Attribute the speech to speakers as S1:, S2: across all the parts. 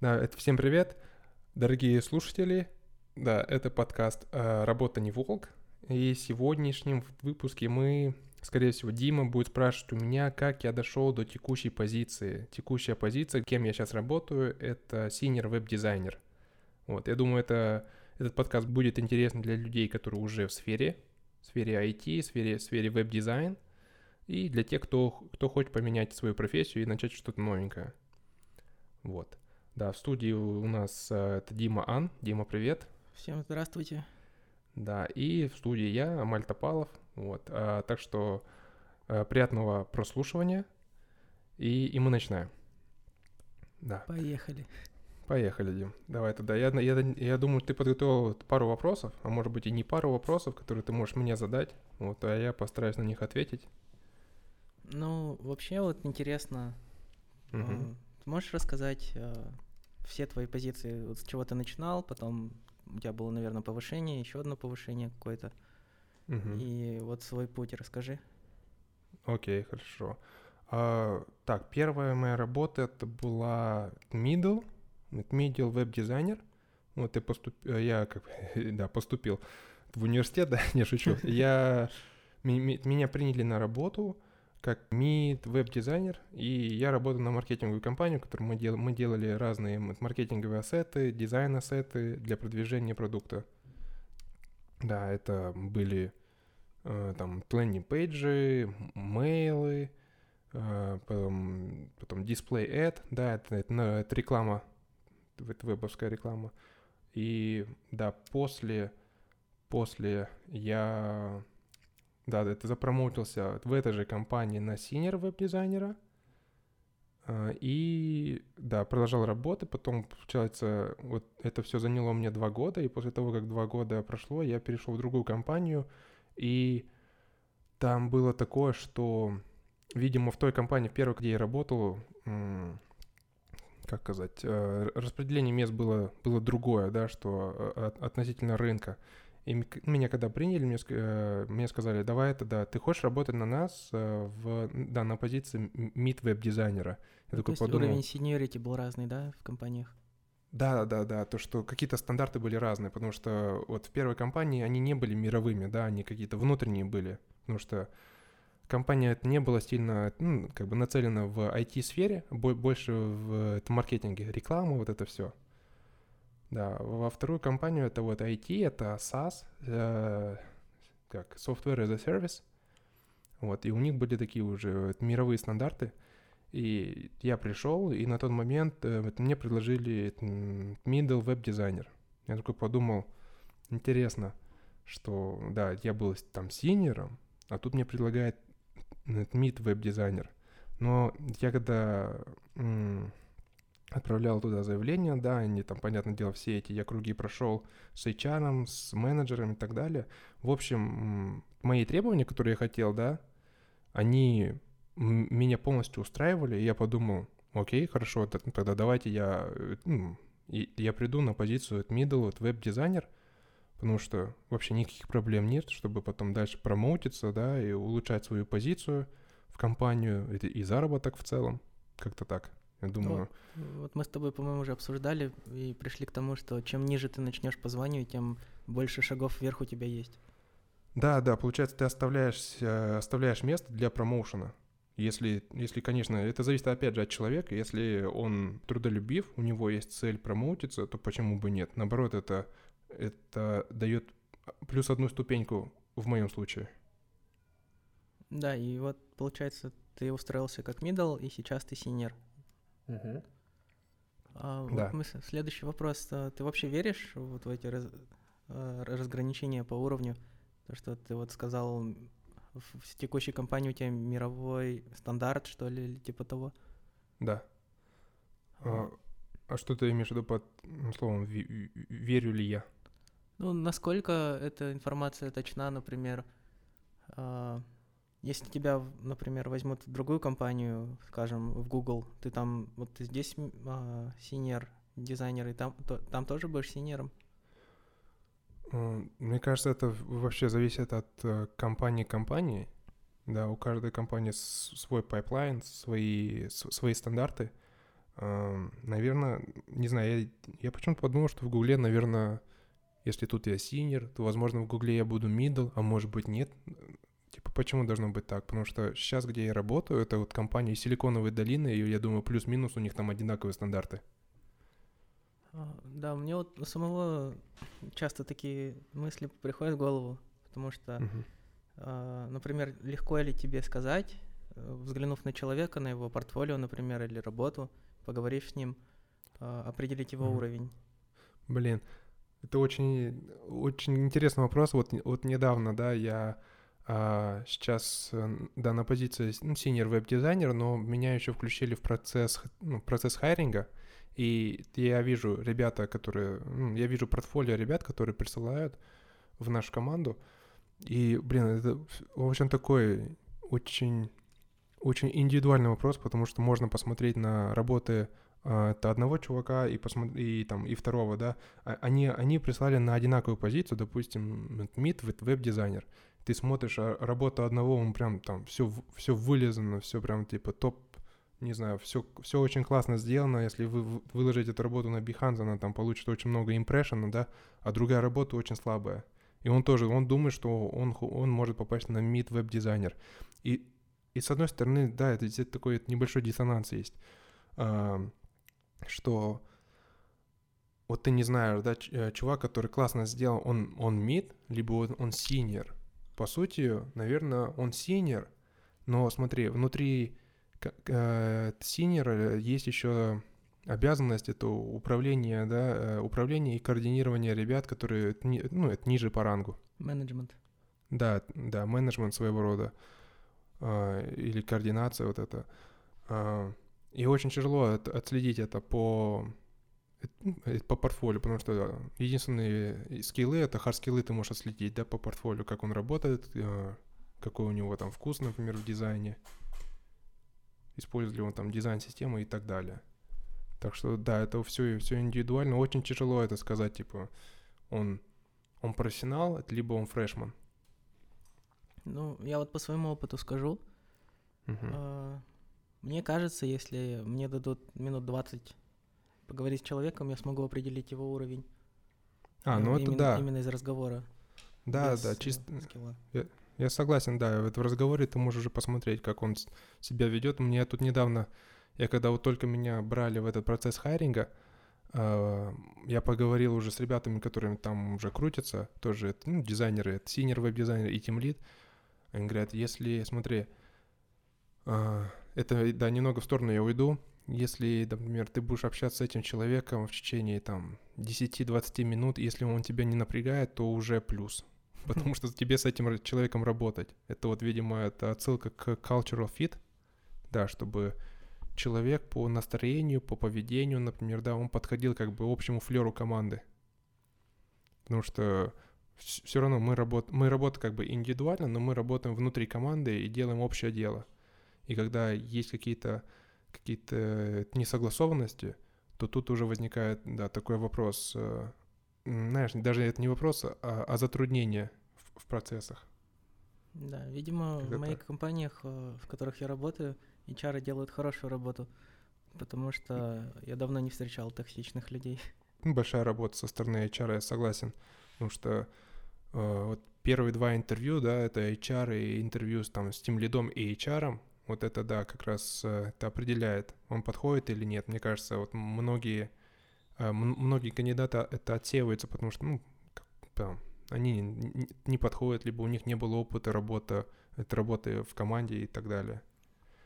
S1: Да, это всем привет, дорогие слушатели. Да, это подкаст э, «Работа не волк». И в сегодняшнем выпуске мы, скорее всего, Дима будет спрашивать у меня, как я дошел до текущей позиции. Текущая позиция, кем я сейчас работаю, это senior веб-дизайнер. Вот, я думаю, это, этот подкаст будет интересен для людей, которые уже в сфере, в сфере IT, в сфере, в сфере веб-дизайн, и для тех, кто, кто хочет поменять свою профессию и начать что-то новенькое. Вот. Да, в студии у нас э, это Дима Ан. Дима, привет.
S2: Всем здравствуйте.
S1: Да, и в студии я, Амаль Топалов. Вот, а, так что а, приятного прослушивания, и, и мы начинаем.
S2: Да. Поехали.
S1: Поехали, Дим. Давай тогда. Я, я, я думаю, ты подготовил пару вопросов, а может быть и не пару вопросов, которые ты можешь мне задать, вот, а я постараюсь на них ответить.
S2: Ну, вообще вот интересно, угу. Можешь рассказать все твои позиции, вот с чего ты начинал, потом у тебя было, наверное, повышение, еще одно повышение какое-то. Угу. И вот свой путь расскажи.
S1: Окей, хорошо. А, так, первая моя работа это была middle, middle веб-дизайнер. Вот я поступил, я как да, поступил в университет, да, не шучу. Я, меня приняли на работу, как mid веб-дизайнер, и я работаю на маркетинговую компанию, в которой мы, дел, мы делали разные маркетинговые ассеты, дизайн-ассеты для продвижения продукта. Да, это были э, там landing page-и, мейлы, э, потом, потом display ad, да, это, это, ну, это реклама, это вебовская реклама. И да, после, после я да, это запромоутился в этой же компании на синер веб-дизайнера. А, и да, продолжал работать, потом, получается, вот это все заняло мне два года, и после того, как два года прошло, я перешел в другую компанию, и там было такое, что, видимо, в той компании, первой, где я работал, как сказать, э, распределение мест было, было другое, да, что э, относительно рынка. И меня когда приняли, мне, э, мне сказали, давай это, да, ты хочешь работать на нас э, в, да, на позиции мид веб-дизайнера.
S2: Я ну, такой то есть подумал, уровень seniority был разный, да, в компаниях?
S1: Да, да, да, то, что какие-то стандарты были разные, потому что вот в первой компании они не были мировыми, да, они какие-то внутренние были, потому что компания не была сильно, ну, как бы нацелена в IT-сфере, больше в маркетинге, реклама, вот это все. Да, во вторую компанию это вот IT, это SaaS, э, как Software as a Service. Вот, и у них были такие уже мировые стандарты. И я пришел, и на тот момент э, мне предложили middle веб дизайнер. Я такой подумал, интересно, что, да, я был там синером, а тут мне предлагает mid веб дизайнер. Но я когда отправлял туда заявление, да, они там, понятное дело, все эти я круги прошел с HR, с менеджером и так далее. В общем, мои требования, которые я хотел, да, они меня полностью устраивали, и я подумал, окей, хорошо, тогда давайте я, э, ну, я приду на позицию от middle, от веб-дизайнер, потому что вообще никаких проблем нет, чтобы потом дальше промоутиться, да, и улучшать свою позицию в компанию и, заработок в целом, как-то так. Я думаю.
S2: Вот, вот мы с тобой, по-моему, уже обсуждали и пришли к тому, что чем ниже ты начнешь по званию, тем больше шагов вверх у тебя есть.
S1: Да, да, получается, ты оставляешь, э, оставляешь место для промоушена. Если, если, конечно, это зависит опять же от человека. Если он трудолюбив, у него есть цель промоутиться, то почему бы нет? Наоборот, это, это дает плюс одну ступеньку в моем случае.
S2: Да, и вот получается, ты устроился как middle, и сейчас ты синер. Угу. А, да. вот мы, следующий вопрос. А, ты вообще веришь вот в эти раз, а, разграничения по уровню? То, что ты вот сказал, в текущей компании у тебя мировой стандарт, что ли, или типа того?
S1: Да. А, а что ты имеешь в виду под словом «верю ли я»?
S2: Ну, насколько эта информация точна, например, если тебя, например, возьмут в другую компанию, скажем, в Google, ты там, вот ты здесь а, senior дизайнер, и там, то, там тоже будешь senior-ом?
S1: Мне кажется, это вообще зависит от э, компании к компании. Да, у каждой компании свой пайплайн, свои, свои стандарты. Наверное, не знаю, я, я почему-то подумал, что в Гугле, наверное, если тут я синер, то, возможно, в Гугле я буду middle, а может быть нет. Типа, почему должно быть так? Потому что сейчас, где я работаю, это вот компания Силиконовой долины, и я думаю, плюс-минус у них там одинаковые стандарты.
S2: А, да, мне вот у самого часто такие мысли приходят в голову, потому что, uh-huh. например, легко ли тебе сказать, взглянув на человека, на его портфолио, например, или работу, поговорив с ним, а, определить его uh-huh. уровень?
S1: Блин, это очень, очень интересный вопрос. Вот, вот недавно, да, я а, сейчас, э, да, на позиции ну, senior веб-дизайнер, но меня еще включили в процесс, ну, процесс хайринга. И я вижу ребята, которые... Ну, я вижу портфолио ребят, которые присылают в нашу команду. И, блин, это, в общем, такой очень, очень индивидуальный вопрос, потому что можно посмотреть на работы а, это одного чувака и, посмотри, и, там, и второго, да, а, они, они прислали на одинаковую позицию, допустим, мид веб-дизайнер. Ты смотришь а работу одного, он прям там все, все вылезано, все прям типа топ, не знаю, все, все очень классно сделано. Если вы выложите эту работу на Behance, она там получит очень много импрессиона, да, а другая работа очень слабая. И он тоже, он думает, что он, он может попасть на mid веб-дизайнер. И, и с одной стороны, да, это, это такой небольшой диссонанс есть что вот ты не знаешь, да, э, чувак, который классно сделал, он, он mid, либо он, он senior. По сути, наверное, он senior, но смотри, внутри э, senior-а есть еще обязанность, это управление, да, э, управление и координирование ребят, которые, ну, это ниже по рангу.
S2: Менеджмент.
S1: Да, да, менеджмент своего рода. Э, или координация вот это. Э, и очень тяжело от, отследить это по, э, по портфолио, потому что единственные скиллы — это хард-скиллы ты можешь отследить, да, по портфолио, как он работает, э, какой у него там вкус, например, в дизайне, использует ли он там дизайн-системы и так далее. Так что, да, это все, все индивидуально. Очень тяжело это сказать, типа, он, он профессионал, либо он фрешман.
S2: Ну, я вот по своему опыту скажу. Uh-huh. Мне кажется, если мне дадут минут 20 поговорить с человеком, я смогу определить его уровень.
S1: А, ну
S2: именно,
S1: это да.
S2: Именно из разговора.
S1: Да, без, да, чисто. Я, я согласен, да. В разговоре ты можешь уже посмотреть, как он себя ведет. Мне тут недавно, я когда вот только меня брали в этот процесс hiring-а, Uh, я поговорил уже с ребятами, которыми там уже крутятся, тоже ну, дизайнеры, это senior веб-дизайнер и тимлид. Они говорят, если, смотри, uh, это, да, немного в сторону я уйду. Если, например, ты будешь общаться с этим человеком в течение там 10-20 минут, если он тебя не напрягает, то уже плюс. Потому что тебе с этим человеком работать. Это вот, видимо, это отсылка к cultural fit, да, чтобы человек по настроению, по поведению, например, да, он подходил как бы общему флеру команды. Потому что все равно мы, работ... мы работаем как бы индивидуально, но мы работаем внутри команды и делаем общее дело. И когда есть какие-то какие-то несогласованности, то тут уже возникает, да, такой вопрос, э, знаешь, даже это не вопрос, а, а затруднение в, в процессах.
S2: Да, видимо, как в моих так? компаниях, э, в которых я работаю, HR делают хорошую работу, потому что я давно не встречал токсичных людей.
S1: Ну, большая работа со стороны HR, я согласен, потому что э, вот первые два интервью, да, это HR и интервью с, там, с тем лидом и HR, вот это, да, как раз э, это определяет, он подходит или нет. Мне кажется, вот многие, э, многие кандидаты это отсеиваются, потому что, ну, они не подходят, либо у них не было опыта работы, это работы в команде и так далее.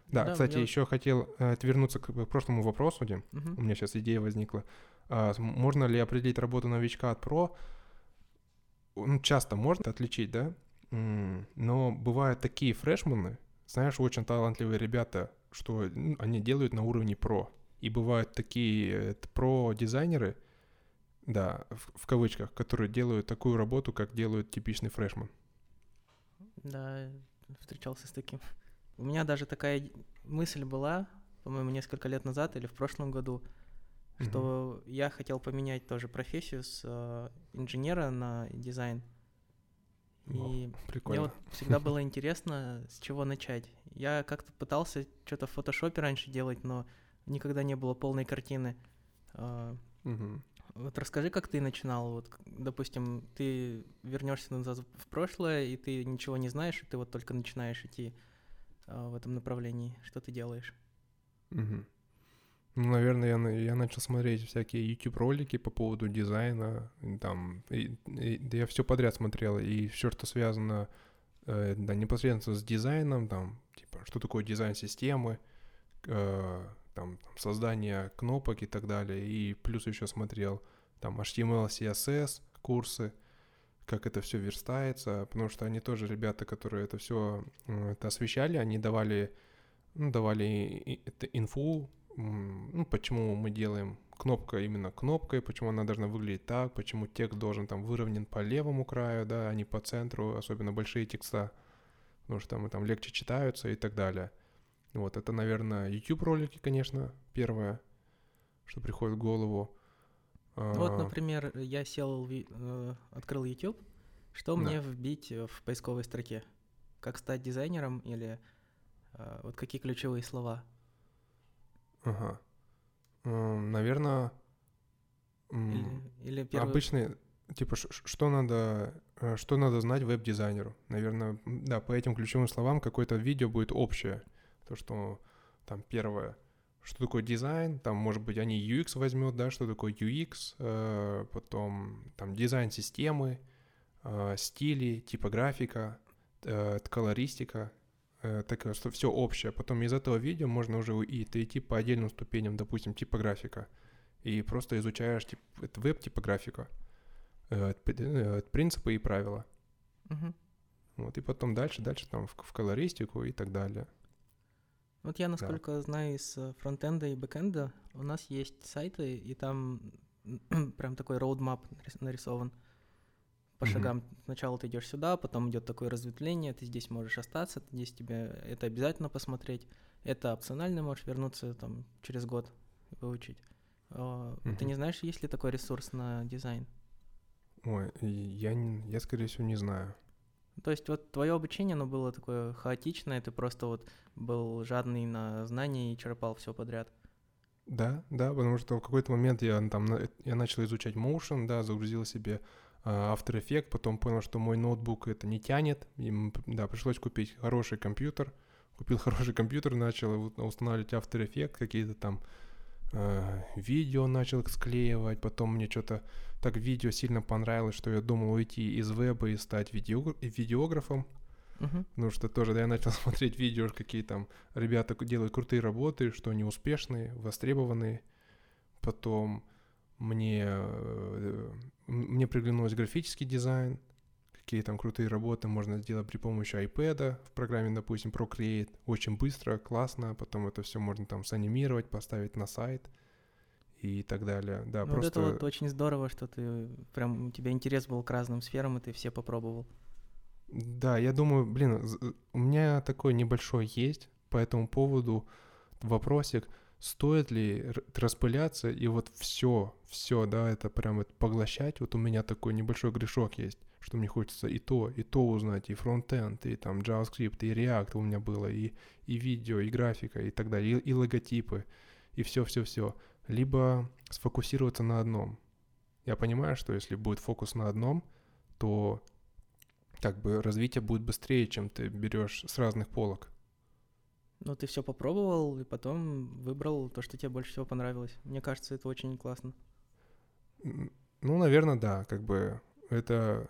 S1: Да, да кстати, я... еще хотел э, отвернуться к, прошлому вопросу, Дим. Угу. У меня сейчас идея возникла. А, можно ли определить работу новичка от про? Ну, часто можно отличить, да? Но бывают такие фрешмены, знаешь, очень талантливые ребята, что ну, они делают на уровне про. И бывают такие про-дизайнеры, да, в, в кавычках, которые делают такую работу, как делают типичный фрешман.
S2: Да, встречался с таким. У меня даже такая мысль была, по-моему, несколько лет назад или в прошлом году, что mm-hmm. я хотел поменять тоже профессию с э, инженера на дизайн. И Прикольно. мне вот всегда было интересно, с чего начать. Я как-то пытался что-то в фотошопе раньше делать, но никогда не было полной картины. Угу. Вот расскажи, как ты начинал. Вот, допустим, ты вернешься назад в прошлое, и ты ничего не знаешь, и ты вот только начинаешь идти э, в этом направлении. Что ты делаешь?
S1: Угу. Ну, наверное, я, я начал смотреть всякие YouTube-ролики по поводу дизайна. Там, и, и, да я все подряд смотрел, и все, что связано э, да, непосредственно с дизайном, там, типа, что такое дизайн системы, э, там, там создание кнопок и так далее. И плюс еще смотрел там HTML, CSS курсы, как это все верстается, потому что они тоже ребята, которые это все это освещали, они давали, ну, давали это инфу, ну, почему мы делаем кнопка именно кнопкой, почему она должна выглядеть так, почему текст должен там выровнен по левому краю, да, а не по центру, особенно большие текста, потому что там, там легче читаются и так далее. Вот, это, наверное, YouTube-ролики, конечно, первое, что приходит в голову.
S2: Вот, а, например, я сел, э, открыл YouTube, что да. мне вбить в поисковой строке? Как стать дизайнером или э, вот какие ключевые слова?
S1: Ага. Наверное, или, или первый... обычный, типа, что надо, э, что надо знать веб-дизайнеру? Наверное, да, по этим ключевым словам какое-то видео будет общее. То, что там первое, что такое дизайн, там, может быть, они UX возьмет, да, что такое UX, э, потом там дизайн системы, э, стили, типографика, э, колористика, э, так что все общее. Потом из этого видео можно уже и идти по отдельным ступеням, допустим, типографика, и просто изучаешь тип, веб-типографику, э, э, принципы и правила. Угу. Вот, и потом дальше, дальше там в, в колористику и так далее.
S2: Вот я, насколько да. знаю, из фронтенда и бэкенда у нас есть сайты, и там прям такой roadmap нарисован по mm-hmm. шагам. Сначала ты идешь сюда, потом идет такое разветвление, ты здесь можешь остаться, здесь тебе это обязательно посмотреть. Это опционально, можешь вернуться там через год и выучить. Mm-hmm. Ты не знаешь, есть ли такой ресурс на дизайн?
S1: Ой, я, я скорее всего, не знаю.
S2: То есть вот твое обучение, оно было такое хаотичное, ты просто вот был жадный на знания и черпал все подряд.
S1: Да, да, потому что в какой-то момент я там я начал изучать Motion, да, загрузил себе After Effects, потом понял, что мой ноутбук это не тянет, и, да, пришлось купить хороший компьютер, купил хороший компьютер, начал устанавливать After Effects, какие-то там uh, видео начал склеивать, потом мне что-то так видео сильно понравилось, что я думал уйти из веба и стать видео, видеографом. Uh-huh. Потому что тоже, да, я начал смотреть видео, какие там ребята делают крутые работы, что они успешные, востребованные. Потом мне, э, мне приглянулся графический дизайн, какие там крутые работы можно сделать при помощи iPad в программе, допустим, Procreate. Очень быстро, классно, потом это все можно там санимировать, поставить на сайт. И так далее. Да,
S2: ну, просто... Вот это вот очень здорово, что ты прям у тебя интерес был к разным сферам, и ты все попробовал.
S1: Да, я думаю, блин, у меня такой небольшой есть по этому поводу вопросик, стоит ли распыляться и вот все, все, да, это прям это поглощать. Вот у меня такой небольшой грешок есть, что мне хочется и то, и то узнать, и фронтенд, и там JavaScript, и React у меня было, и, и видео, и графика, и так далее, и, и логотипы, и все-все-все либо сфокусироваться на одном. Я понимаю, что если будет фокус на одном, то как бы развитие будет быстрее, чем ты берешь с разных полок.
S2: Ну, ты все попробовал и потом выбрал то, что тебе больше всего понравилось. Мне кажется, это очень классно.
S1: Ну, наверное, да. Как бы это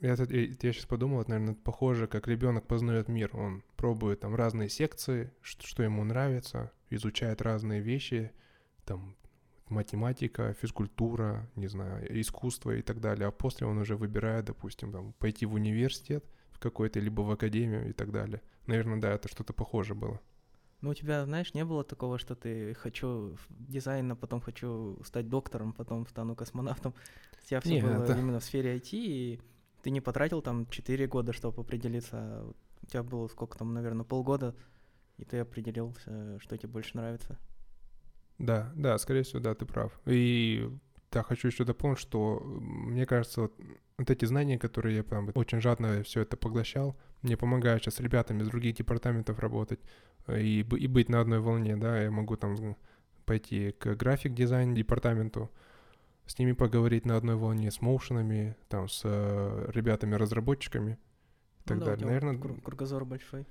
S1: я, я, я сейчас подумал, это, наверное, похоже, как ребенок познает мир. Он пробует там разные секции, что, что ему нравится, изучает разные вещи, там математика, физкультура, не знаю, искусство и так далее. А после он уже выбирает, допустим, там, пойти в университет в какой-то, либо в академию и так далее. Наверное, да, это что-то похоже было.
S2: Ну, у тебя, знаешь, не было такого, что ты хочу дизайн, а потом хочу стать доктором, потом стану космонавтом. У тебя все было это... именно в сфере IT, и ты не потратил там 4 года, чтобы определиться. А у тебя было сколько там, наверное, полгода, и ты определился, что тебе больше нравится.
S1: Да, да, скорее всего, да, ты прав. И да, хочу еще дополнить, что мне кажется, вот, вот эти знания, которые я прям очень жадно все это поглощал, мне помогают сейчас с ребятами из других департаментов работать. и, и быть на одной волне, да, я могу там пойти к график-дизайн департаменту, с ними поговорить на одной волне, с моушенами, там, с э, ребятами-разработчиками и ну так ну, да, далее. Наверное,
S2: кругозор большой.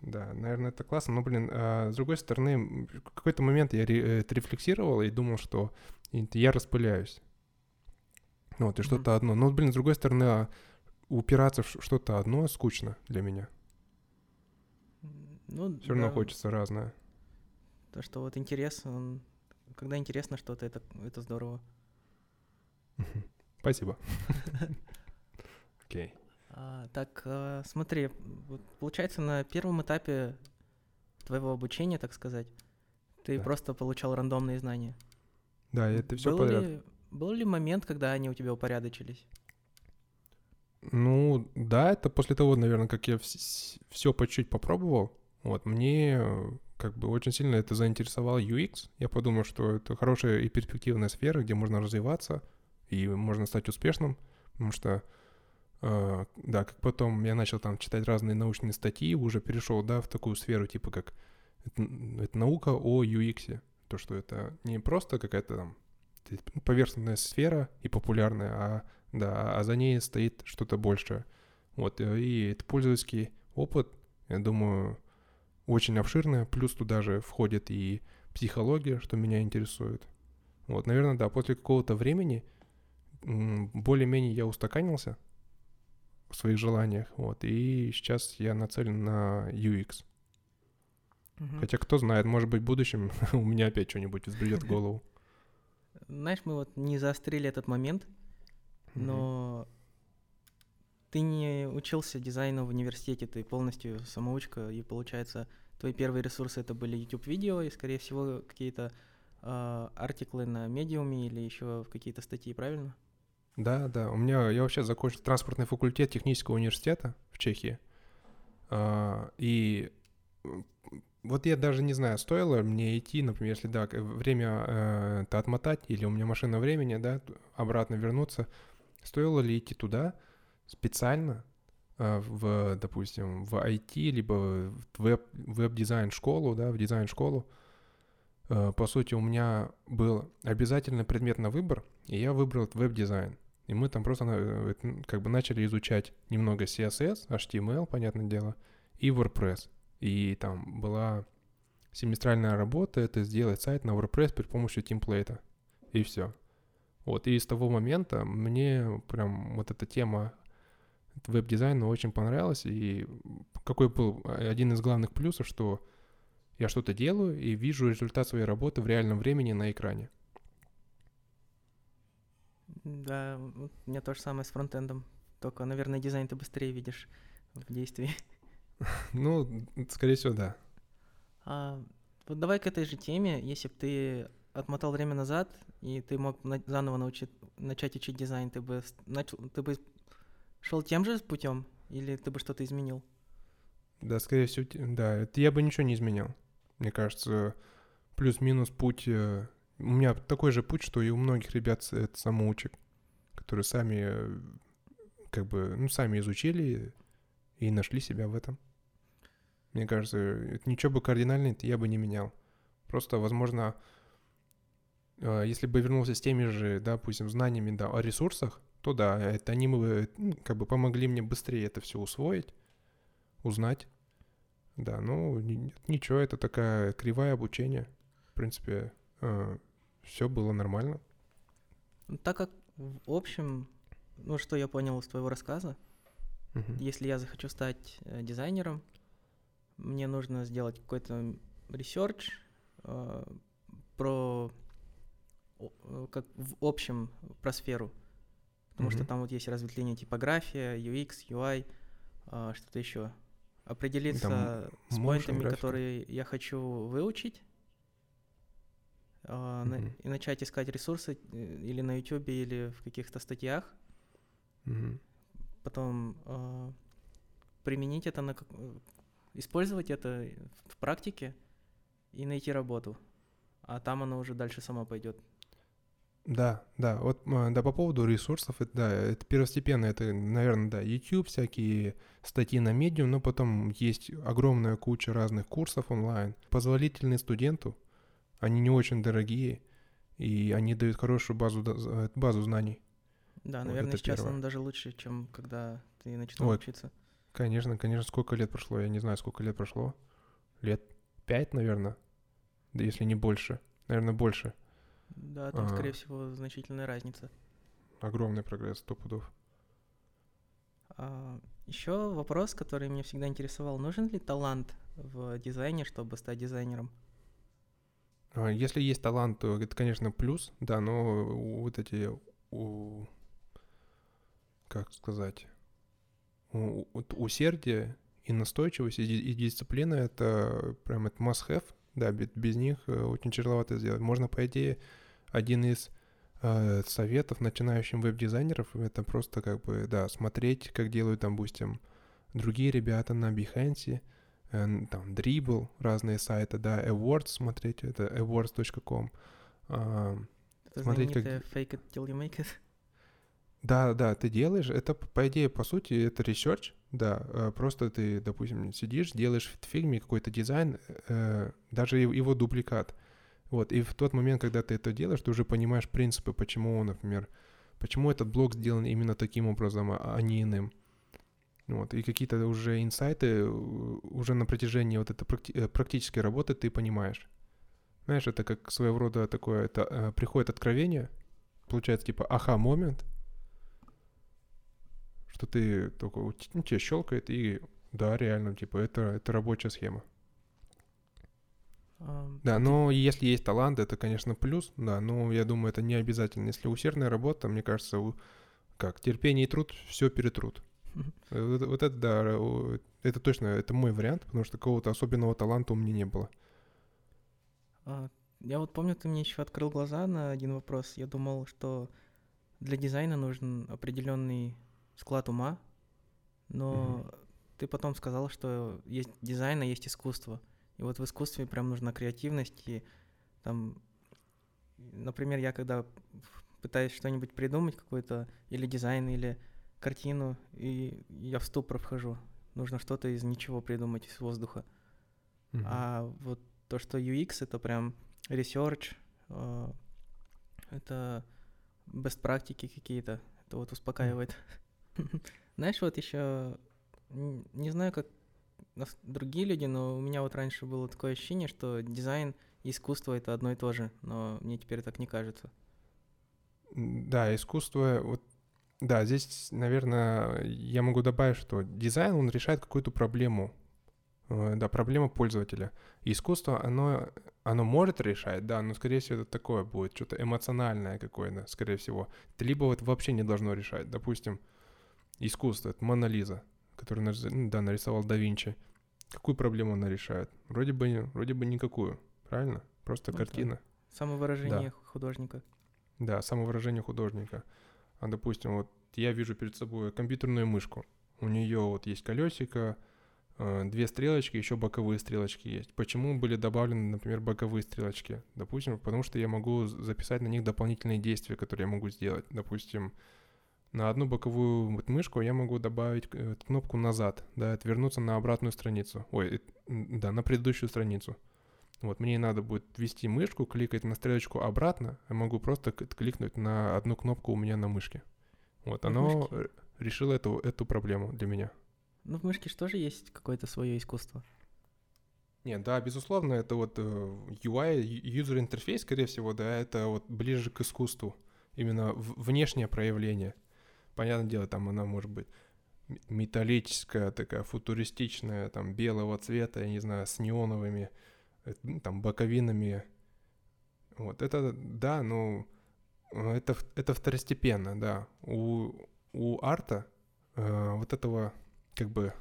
S1: Да, наверное, это классно. Но, блин, а с другой стороны, в какой-то момент я ре- это рефлексировал и думал, что я распыляюсь. Вот, и mm-hmm. что-то одно. Но, блин, с другой стороны, а упираться в что-то одно скучно для меня. Ну, Все равно хочется разное.
S2: То, что вот интерес, он... когда интересно что-то, это, это здорово.
S1: Спасибо. Окей.
S2: А, так, а, смотри, получается, на первом этапе твоего обучения, так сказать, ты да. просто получал рандомные знания.
S1: Да, это все подряд.
S2: Был ли момент, когда они у тебя упорядочились?
S1: Ну, да, это после того, наверное, как я все по чуть попробовал. Вот, мне как бы очень сильно это заинтересовал UX. Я подумал, что это хорошая и перспективная сфера, где можно развиваться и можно стать успешным, потому что Uh, да, как потом я начал там читать разные научные статьи, уже перешел, да, в такую сферу, типа как это, это наука о UX. То, что это не просто какая-то там поверхностная сфера и популярная, а да, а за ней стоит что-то большее. Вот, э, и это пользовательский опыт, я думаю, очень обширный, плюс туда же входит и психология, что меня интересует. Вот, наверное, да, после какого-то времени более-менее я устаканился в своих желаниях, вот, и сейчас я нацелен на UX. Угу. Хотя кто знает, может быть, в будущем у меня опять что-нибудь взбредет в голову.
S2: Знаешь, мы вот не заострили этот момент, но ты не учился дизайну в университете, ты полностью самоучка, и получается, твои первые ресурсы это были YouTube-видео и, скорее всего, какие-то э, артиклы на медиуме или еще какие-то статьи, правильно?
S1: Да, да. У меня я вообще закончил транспортный факультет технического университета в Чехии. А, и вот я даже не знаю, стоило мне идти, например, если да, время э, отмотать, или у меня машина времени, да, обратно вернуться, стоило ли идти туда специально э, в, допустим, в IT, либо в веб, веб-дизайн школу, да, в дизайн школу. Э, по сути, у меня был обязательный предмет на выбор, и я выбрал веб-дизайн. И мы там просто э, как бы начали изучать немного CSS, HTML, понятное дело, и WordPress. И там была семестральная работа, это сделать сайт на WordPress при помощи темплейта. И все. Вот, и с того момента мне прям вот эта тема веб-дизайна очень понравилась. И какой был один из главных плюсов, что я что-то делаю и вижу результат своей работы в реальном времени на экране.
S2: Да, у меня то же самое с фронтендом. Только, наверное, дизайн ты быстрее видишь в действии.
S1: Ну, скорее всего, да.
S2: А, вот давай к этой же теме, если бы ты отмотал время назад, и ты мог на- заново научить, начать учить дизайн, ты бы начал, ты бы шел тем же путем, или ты бы что-то изменил?
S1: Да, скорее всего, да, это я бы ничего не изменял. Мне кажется, плюс-минус путь... Э, у меня такой же путь, что и у многих ребят это самоучек, которые сами э, как бы, ну, сами изучили и нашли себя в этом. Мне кажется, это ничего бы кардинально я бы не менял. Просто, возможно, э, если бы вернулся с теми же, да, допустим, знаниями, да, о ресурсах, то да, это они бы, ну, как бы помогли мне быстрее это все усвоить, узнать. Да, ну, ничего, это такая кривая обучения. В принципе, э, все было нормально.
S2: Ну, так как в общем, ну, что я понял из твоего рассказа, uh-huh. если я захочу стать э, дизайнером, мне нужно сделать какой-то research э, про э, как в общем про сферу, потому mm-hmm. что там вот есть разветвление типография, UX, UI, э, что-то еще. Определиться там с point-ами, которые я хочу выучить, э, mm-hmm. на, и начать искать ресурсы э, или на YouTube, или в каких-то статьях. Mm-hmm. Потом э, применить это на использовать это в практике и найти работу. А там оно уже дальше само пойдет.
S1: Да, да, вот, да, по поводу ресурсов, это, да, это первостепенно, это, наверное, да, YouTube, всякие статьи на Medium, но потом есть огромная куча разных курсов онлайн, позволительные студенту, они не очень дорогие, и они дают хорошую базу, э, базу знаний.
S2: Да, наверное, вот сейчас первое. она даже лучше, чем когда ты начинал Ой, учиться.
S1: Конечно, конечно, сколько лет прошло, я не знаю, сколько лет прошло. Лет пять, наверное, да если не больше, наверное, больше.
S2: Да, там, а, скорее всего, значительная разница.
S1: Огромный прогресс, сто пудов.
S2: А, еще вопрос, который меня всегда интересовал. Нужен ли талант в дизайне, чтобы стать дизайнером?
S1: А, если есть талант, то это, конечно, плюс, да, но вот эти, у, как сказать, усердие и настойчивость и, и дисциплина — это прям это must-have, да, без, без них э, очень тяжеловато сделать. Можно, по идее, один из э, советов начинающим веб-дизайнеров это просто как бы, да, смотреть, как делают, там, допустим, другие ребята на Behance, э, там, Dribble, разные сайты, да, Awards смотреть, это awards.com.
S2: Э, это смотреть, как... fake it till you make it.
S1: Да, да, ты делаешь, это, по идее, по сути, это research, да, э, просто ты, допустим, сидишь, делаешь в фигме какой-то дизайн, э, даже его дубликат, вот, и в тот момент, когда ты это делаешь, ты уже понимаешь принципы, почему, например, почему этот блок сделан именно таким образом, а, а не иным. Вот, и какие-то уже инсайты уже на протяжении вот этой практи- э, практической работы ты понимаешь. Знаешь, это как своего рода такое, это приходит откровение, получается типа аха-момент, что ты только, ну, тебе щелкает, и да, реально, типа, это, это рабочая схема. Да, но если есть талант, это, конечно, плюс, да, но я думаю, это не обязательно. Если усердная работа, мне кажется, как терпение и труд все перетрут. Вот, вот это, да, это точно, это мой вариант, потому что какого-то особенного таланта у меня не было.
S2: А, я вот помню, ты мне еще открыл глаза на один вопрос. Я думал, что для дизайна нужен определенный склад ума, но mm ты потом сказал, что есть дизайн, а есть искусство. И вот в искусстве прям нужна креативность. И там, например, я когда пытаюсь что-нибудь придумать, какой-то или дизайн, или картину, и я в ступор вхожу. Нужно что-то из ничего придумать, из воздуха. Mm-hmm. А вот то, что UX, это прям research, э, это best практики какие-то, это вот успокаивает. Mm-hmm. Знаешь, вот еще, не знаю, как другие люди, но у меня вот раньше было такое ощущение, что дизайн и искусство это одно и то же, но мне теперь так не кажется.
S1: Да, искусство, вот, да, здесь, наверное, я могу добавить, что дизайн, он решает какую-то проблему, э, да, проблема пользователя. искусство, оно, оно может решать, да, но, скорее всего, это такое будет, что-то эмоциональное какое-то, скорее всего. Либо вот вообще не должно решать. Допустим, искусство, это Мона Лиза который ну, да, нарисовал да Винчи, какую проблему она решает? Вроде бы, вроде бы никакую, правильно? Просто ну, картина. Да.
S2: Самовыражение да. художника.
S1: Да, самовыражение художника. А допустим, вот я вижу перед собой компьютерную мышку. У нее вот есть колесико, э, две стрелочки, еще боковые стрелочки есть. Почему были добавлены, например, боковые стрелочки? Допустим, потому что я могу записать на них дополнительные действия, которые я могу сделать. Допустим, на одну боковую вот мышку я могу добавить э, кнопку назад, да, отвернуться на обратную страницу. Ой, да, на предыдущую страницу. Вот, мне надо будет ввести мышку, кликать на стрелочку обратно, я могу просто кликнуть на одну кнопку у меня на мышке. Вот, оно решило эту, эту проблему для меня.
S2: Ну, в мышке же тоже есть какое-то свое искусство.
S1: Нет, да, безусловно, это вот э, UI, user interface, скорее всего, да, это вот ближе к искусству. Именно внешнее проявление. Понятное дело, там она может быть металлическая, такая футуристичная, там белого цвета, я не знаю, с неоновыми э, там боковинами. Вот это, да, ну, это, это второстепенно, да. У, у арта э, вот этого, как бы,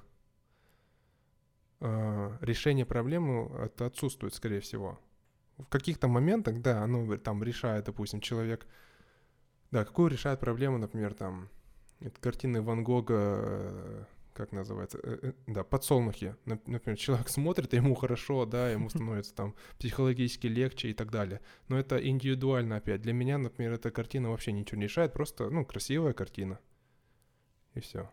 S1: э, решение проблемы это отсутствует, скорее всего. В каких-то моментах, да, оно там решает, допустим, человек, да, какую решает проблему, например, там, это картины Ван Гога, как называется, э, э, да, подсолнухи. Например, человек смотрит, ему хорошо, да, ему становится там психологически легче и так далее. Но это индивидуально опять. Для меня, например, эта картина вообще ничего не решает, просто, ну, красивая картина. И все.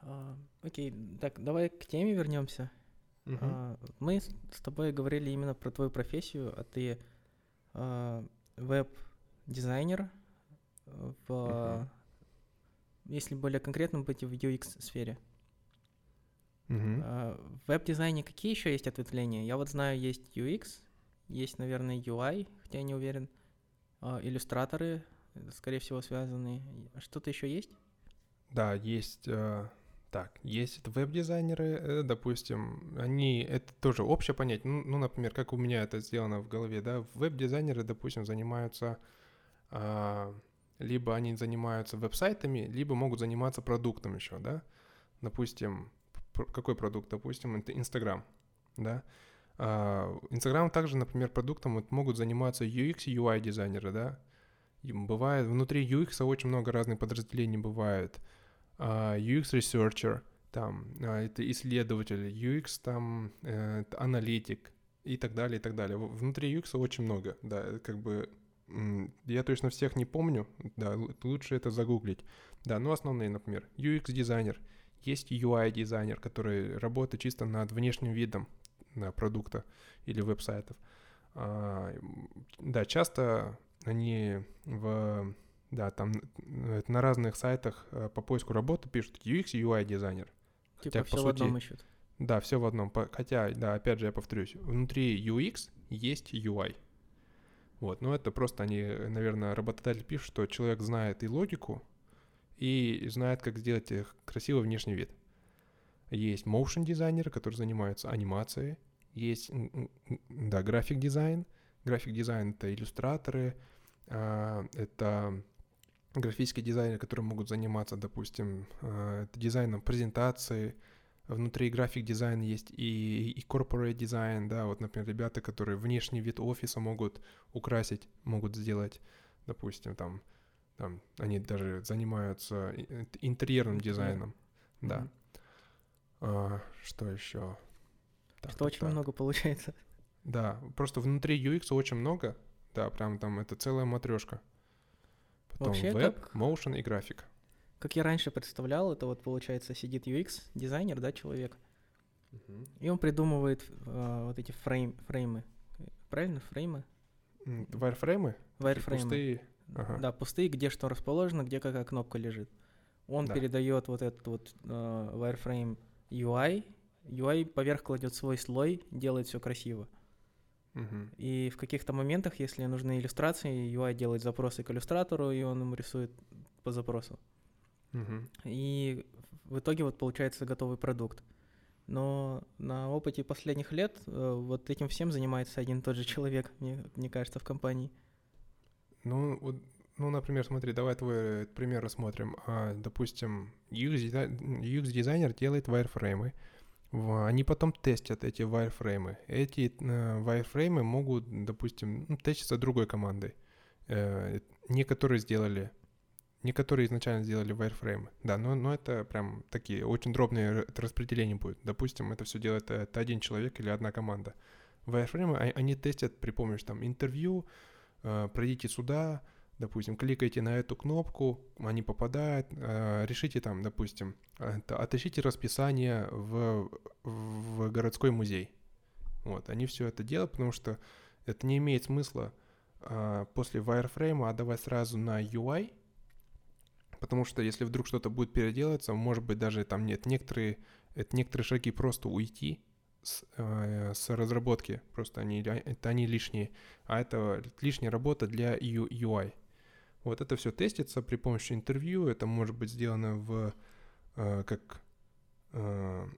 S2: А, окей, так, давай к теме вернемся. А, мы с тобой говорили именно про твою профессию, а ты а, веб-дизайнер в угу если более конкретно быть в UX-сфере. А, в веб-дизайне какие еще есть ответвления? Я вот знаю, есть UX, есть, наверное, UI, хотя я не уверен, а, иллюстраторы, скорее всего, связаны. Что-то еще есть?
S1: Да, есть. Э, так, есть веб-дизайнеры, э, допустим, они, это тоже общее понятие, ну, ну, например, как у меня это сделано в голове, да, веб-дизайнеры, допустим, занимаются э, либо они занимаются веб-сайтами, либо могут заниматься продуктом еще, да. Допустим, какой продукт? Допустим, это Инстаграм, да. Инстаграм также, например, продуктом могут заниматься UX UI дизайнеры, да. Бывает, внутри UX очень много разных подразделений бывает. UX researcher, там, а, это исследователь, UX там, э, аналитик и так далее, и так далее. Внутри UX очень много, да, как бы я точно всех не помню, да, лучше это загуглить. Да, ну основные, например, UX-дизайнер, есть UI-дизайнер, который работает чисто над внешним видом продукта или веб-сайтов. А, да, часто они в, да, там на разных сайтах э, по поиску работы пишут UX и UI-дизайнер.
S2: Типа Хотя, все по сути, в одном ищут.
S1: Да, все в одном. Хотя, да, опять же, я повторюсь, внутри UX есть UI. Вот, но это просто они, наверное, работодатель пишет, что человек знает и логику, и знает, как сделать красивый внешний вид. Есть motion дизайнеры, которые занимаются анимацией, есть, да, график дизайн. График дизайн это иллюстраторы, а, это графические дизайнеры, которые могут заниматься, допустим, а, дизайном презентации, внутри график дизайн есть и, и corporate дизайн, да, вот, например, ребята, которые внешний вид офиса могут украсить, могут сделать, допустим, там, там они даже занимаются интерьерным дизайном, mm-hmm. да. А, что еще?
S2: Так, что так, очень так. много получается.
S1: Да, просто внутри UX очень много, да, прям там это целая матрешка. Потом Вообще, веб, как... motion и графика.
S2: Как я раньше представлял, это вот получается сидит UX дизайнер, да, человек, uh-huh. и он придумывает э, вот эти фрейм, фреймы, правильно, фреймы?
S1: Вайрфреймы?
S2: Вайрфреймы. Пустые. Ага. Да, пустые, где что расположено, где какая кнопка лежит. Он да. передает вот этот вот э, wireframe UI, UI поверх кладет свой слой, делает все красиво. Угу. И в каких-то моментах, если нужны иллюстрации, UI делает запросы к иллюстратору, и он ему рисует по запросу. И в итоге вот получается готовый продукт. Но на опыте последних лет э, вот этим всем занимается один и тот же человек, мне, мне кажется, в компании.
S1: Ну, вот, ну, например, смотри, давай твой э, пример рассмотрим. А, допустим, UX-дизайнер делает wireframe. Они потом тестят эти wireframe. Эти э, wireframe могут, допустим, ну, теститься другой командой. Э, некоторые сделали Некоторые изначально сделали wireframe, да, но, но это прям такие очень дробные распределения будет. Допустим, это все делает э, это один человек или одна команда. Wireframe а, они тестят при помощи там интервью, э, пройдите сюда, допустим, кликайте на эту кнопку, они попадают, э, решите там, допустим, отыщите расписание в, в городской музей. Вот, они все это делают, потому что это не имеет смысла после wireframe отдавать сразу на UI, Потому что если вдруг что-то будет переделаться, может быть, даже там нет некоторые, это некоторые шаги просто уйти с, э, с разработки, просто они, это они лишние, а это лишняя работа для UI. Вот это все тестится при помощи интервью, это может быть сделано в э, как э,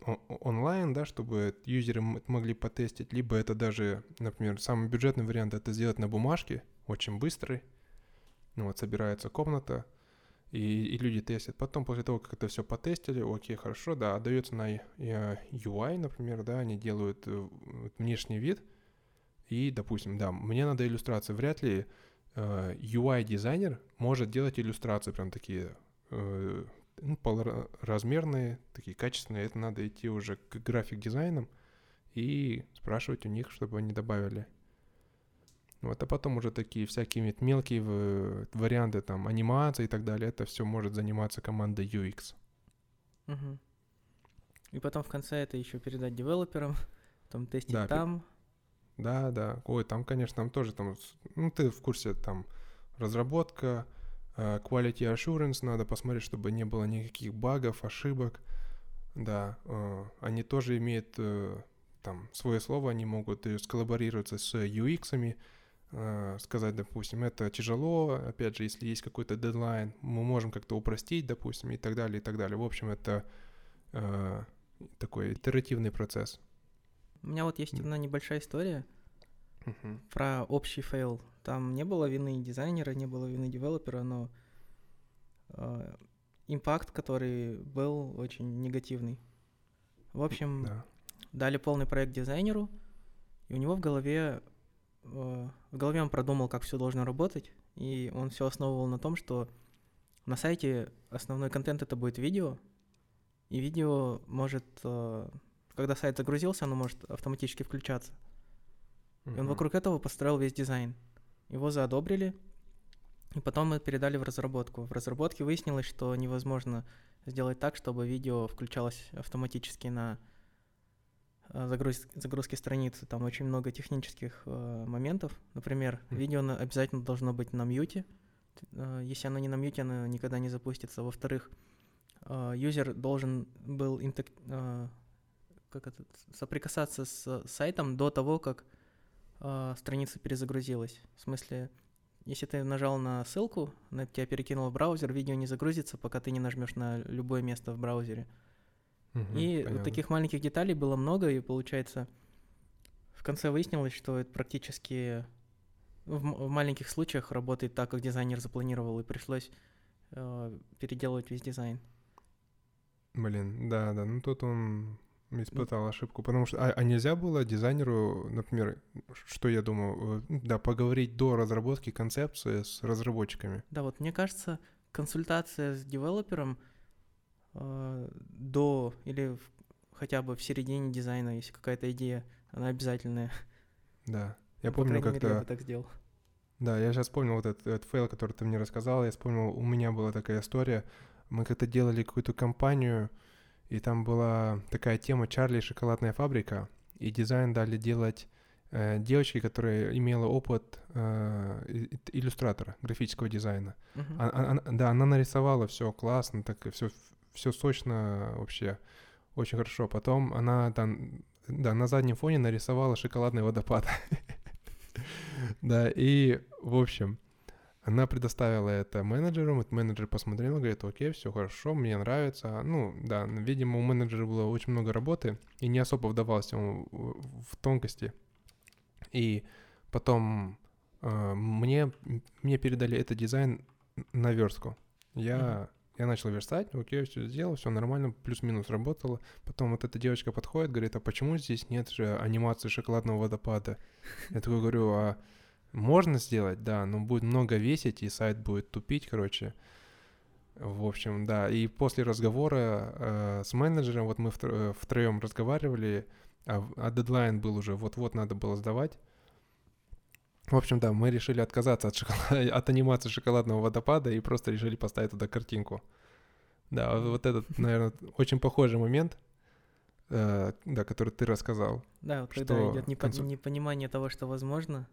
S1: онлайн, да, чтобы юзеры могли потестить, либо это даже, например, самый бюджетный вариант это сделать на бумажке, очень быстрый. Ну вот собирается комната, и, и люди тестят. Потом, после того, как это все потестили, окей, хорошо, да, отдается на UI, например, да, они делают э, внешний вид, и, допустим, да, мне надо иллюстрации. Вряд ли э, UI-дизайнер может делать иллюстрации прям такие, э, ну, полноразмерные, такие качественные. Это надо идти уже к график-дизайнам и спрашивать у них, чтобы они добавили. Вот, а потом уже такие всякие мелкие варианты, там, анимации и так далее, это все может заниматься команда UX.
S2: Угу. И потом в конце это еще передать девелоперам, там тестить да, там.
S1: Да, да. Ой, там, конечно, там тоже там, ну, ты в курсе, там, разработка, э, quality assurance, надо посмотреть, чтобы не было никаких багов, ошибок. Да, э, они тоже имеют э, там свое слово, они могут сколлаборироваться с UX-ами, сказать, допустим, это тяжело, опять же, если есть какой-то дедлайн, мы можем как-то упростить, допустим, и так далее, и так далее. В общем, это такой итеративный процесс.
S2: У меня вот есть одна небольшая история uh-huh. про общий fail. Там не было вины дизайнера, не было вины девелопера, но э, impact, который был очень негативный. В общем, да. дали полный проект дизайнеру, и у него в голове э, в голове он продумал, как все должно работать, и он все основывал на том, что на сайте основной контент это будет видео, и видео может, э, когда сайт загрузился, оно может автоматически включаться. Mm-hmm. И он вокруг этого построил весь дизайн. Его заодобрили, и потом мы передали в разработку. В разработке выяснилось, что невозможно сделать так, чтобы видео включалось автоматически на э, загруз... загрузке страницы. Там очень много технических э, моментов. Например, mm-hmm. видео на... обязательно должно быть на мьюте. Э, если оно не на мьюте, оно никогда не запустится. Во-вторых, Э, юзер должен был интек, э, как это, соприкасаться с сайтом до того, как э, страница перезагрузилась. В смысле, если ты нажал на ссылку, на тебя перекинул в браузер, видео не загрузится, пока ты не нажмешь на любое место в браузере. Угу, и понятно. таких маленьких деталей было много, и получается, в конце выяснилось, что это практически в, в маленьких случаях работает так, как дизайнер запланировал, и пришлось э, переделывать весь дизайн.
S1: Блин, да, да, ну тут он испытал ошибку, потому что, а, а нельзя было дизайнеру, например, что я думаю, э, да, поговорить до разработки концепции с разработчиками.
S2: Да, вот мне кажется, консультация с девелопером э, до или в, хотя бы в середине дизайна, если какая-то идея, она обязательная.
S1: Да, я ну, помню, как-то...
S2: Я бы так сделал.
S1: Да, я сейчас вспомнил вот этот, этот fail, который ты мне рассказал, я вспомнил, у меня была такая история, мы как-то делали какую-то кампанию, и там была такая тема «Чарли и шоколадная фабрика», и дизайн дали делать э, девочке, которая имела опыт э, иллюстратора, графического дизайна. Uh-huh. Она, она, да, она нарисовала все классно, так все, все сочно вообще, очень хорошо. Потом она там, да, на заднем фоне нарисовала шоколадный водопад. Да, и, в общем, она предоставила это менеджеру, этот менеджер посмотрел, говорит, окей, все хорошо, мне нравится. Ну, да, видимо, у менеджера было очень много работы, и не особо вдавался он в тонкости. И потом э, мне, мне передали этот дизайн на верстку. Я. я начал верстать, окей, все сделал, все нормально, плюс-минус работало. Потом вот эта девочка подходит, говорит, а почему здесь нет же анимации шоколадного водопада? Я такой говорю, а можно сделать, да, но будет много весить, и сайт будет тупить, короче. В общем, да. И после разговора э, с менеджером, вот мы втро- э, втроем разговаривали, а, а дедлайн был уже вот-вот надо было сдавать. В общем, да, мы решили отказаться от, шоколад... от анимации шоколадного водопада и просто решили поставить туда картинку. Да, вот этот, наверное, очень похожий момент, э, да, который ты рассказал.
S2: Да, вот когда идет непо- концу... непонимание того, что возможно,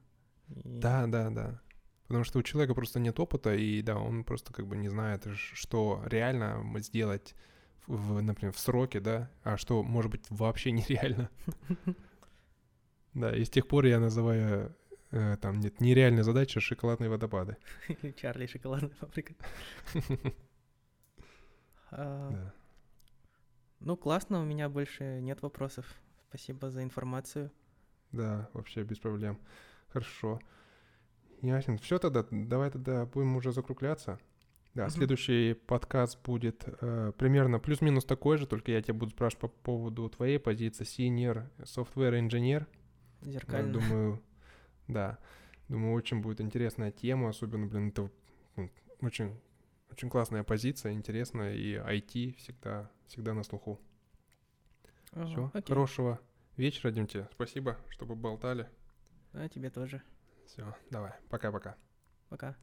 S1: и... Да, да, да. Потому что у человека просто нет опыта, и да, он просто как бы не знает, что реально сделать, в, например, в сроке, да, а что может быть вообще нереально. Да, и с тех пор я называю там нет нереальной задачи шоколадные водопады.
S2: Чарли шоколадная фабрика. А, ну, классно, у меня больше нет вопросов. Спасибо за информацию.
S1: Да, вообще без проблем. Хорошо. Ясен. Все тогда, давай тогда будем уже закругляться. Да, следующий подкаст будет э, примерно плюс-минус такой же, только я тебя буду спрашивать по поводу твоей позиции senior software инженер.
S2: Зеркально.
S1: Я думаю, да. Думаю, очень будет интересная тема, особенно, блин, это ну, очень, очень классная позиция, интересная, и IT всегда, всегда на слуху. Ага, Все, окей. хорошего вечера, Дим, Спасибо, что поболтали.
S2: Да, тебе тоже.
S1: Все, давай, пока-пока.
S2: Пока. -пока. пока.